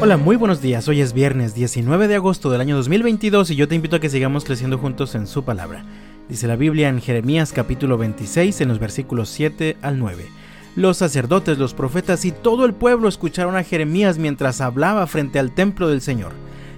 Hola, muy buenos días. Hoy es viernes 19 de agosto del año 2022 y yo te invito a que sigamos creciendo juntos en su palabra. Dice la Biblia en Jeremías capítulo 26 en los versículos 7 al 9. Los sacerdotes, los profetas y todo el pueblo escucharon a Jeremías mientras hablaba frente al templo del Señor.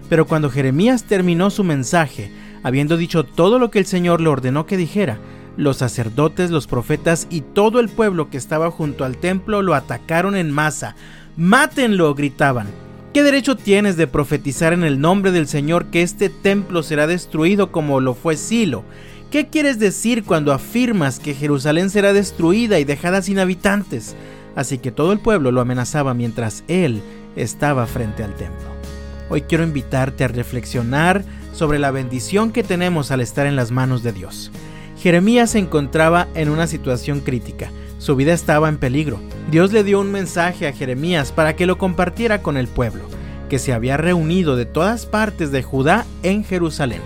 Pero cuando Jeremías terminó su mensaje, habiendo dicho todo lo que el Señor le ordenó que dijera, los sacerdotes, los profetas y todo el pueblo que estaba junto al templo lo atacaron en masa. ¡Mátenlo! gritaban. ¿Qué derecho tienes de profetizar en el nombre del Señor que este templo será destruido como lo fue Silo? ¿Qué quieres decir cuando afirmas que Jerusalén será destruida y dejada sin habitantes? Así que todo el pueblo lo amenazaba mientras él estaba frente al templo. Hoy quiero invitarte a reflexionar sobre la bendición que tenemos al estar en las manos de Dios. Jeremías se encontraba en una situación crítica. Su vida estaba en peligro. Dios le dio un mensaje a Jeremías para que lo compartiera con el pueblo, que se había reunido de todas partes de Judá en Jerusalén,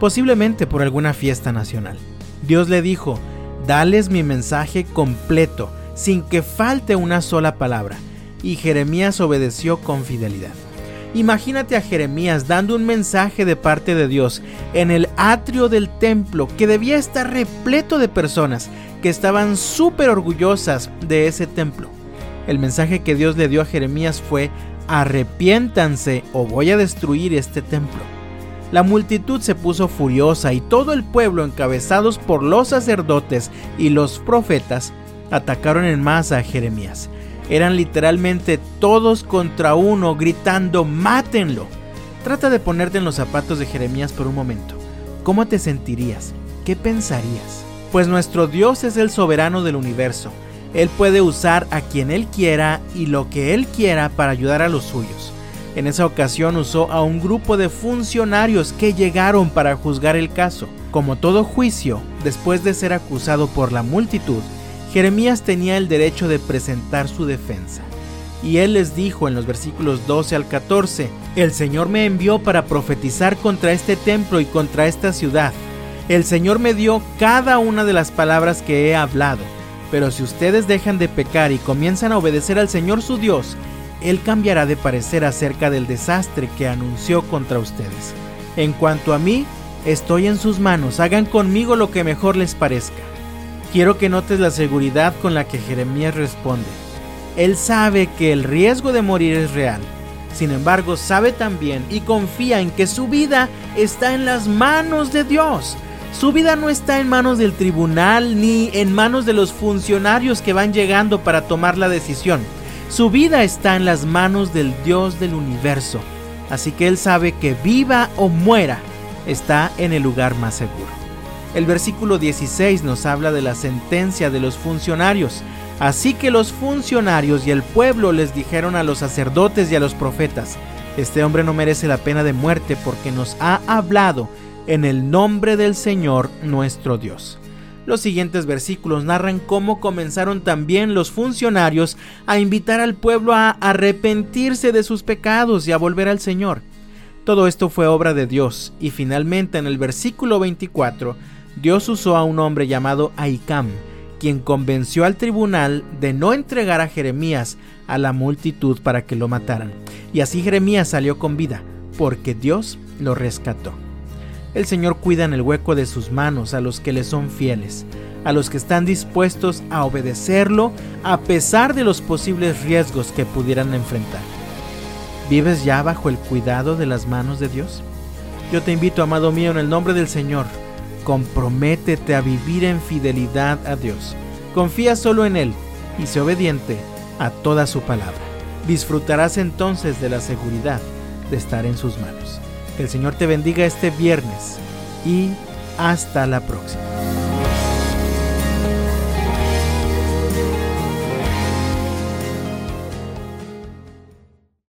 posiblemente por alguna fiesta nacional. Dios le dijo, dales mi mensaje completo, sin que falte una sola palabra, y Jeremías obedeció con fidelidad. Imagínate a Jeremías dando un mensaje de parte de Dios en el atrio del templo que debía estar repleto de personas que estaban súper orgullosas de ese templo. El mensaje que Dios le dio a Jeremías fue, arrepiéntanse o voy a destruir este templo. La multitud se puso furiosa y todo el pueblo, encabezados por los sacerdotes y los profetas, atacaron en masa a Jeremías. Eran literalmente todos contra uno, gritando, mátenlo. Trata de ponerte en los zapatos de Jeremías por un momento. ¿Cómo te sentirías? ¿Qué pensarías? Pues nuestro Dios es el soberano del universo. Él puede usar a quien Él quiera y lo que Él quiera para ayudar a los suyos. En esa ocasión usó a un grupo de funcionarios que llegaron para juzgar el caso. Como todo juicio, después de ser acusado por la multitud, Jeremías tenía el derecho de presentar su defensa. Y él les dijo en los versículos 12 al 14, El Señor me envió para profetizar contra este templo y contra esta ciudad. El Señor me dio cada una de las palabras que he hablado. Pero si ustedes dejan de pecar y comienzan a obedecer al Señor su Dios, Él cambiará de parecer acerca del desastre que anunció contra ustedes. En cuanto a mí, estoy en sus manos, hagan conmigo lo que mejor les parezca. Quiero que notes la seguridad con la que Jeremías responde. Él sabe que el riesgo de morir es real. Sin embargo, sabe también y confía en que su vida está en las manos de Dios. Su vida no está en manos del tribunal ni en manos de los funcionarios que van llegando para tomar la decisión. Su vida está en las manos del Dios del universo. Así que él sabe que viva o muera, está en el lugar más seguro. El versículo 16 nos habla de la sentencia de los funcionarios. Así que los funcionarios y el pueblo les dijeron a los sacerdotes y a los profetas, este hombre no merece la pena de muerte porque nos ha hablado en el nombre del Señor nuestro Dios. Los siguientes versículos narran cómo comenzaron también los funcionarios a invitar al pueblo a arrepentirse de sus pecados y a volver al Señor. Todo esto fue obra de Dios y finalmente en el versículo 24 Dios usó a un hombre llamado Aicam, quien convenció al tribunal de no entregar a Jeremías a la multitud para que lo mataran. Y así Jeremías salió con vida, porque Dios lo rescató. El Señor cuida en el hueco de sus manos a los que le son fieles, a los que están dispuestos a obedecerlo a pesar de los posibles riesgos que pudieran enfrentar. ¿Vives ya bajo el cuidado de las manos de Dios? Yo te invito, amado mío, en el nombre del Señor, Comprométete a vivir en fidelidad a Dios. Confía solo en Él y sé obediente a toda su palabra. Disfrutarás entonces de la seguridad de estar en sus manos. El Señor te bendiga este viernes y hasta la próxima.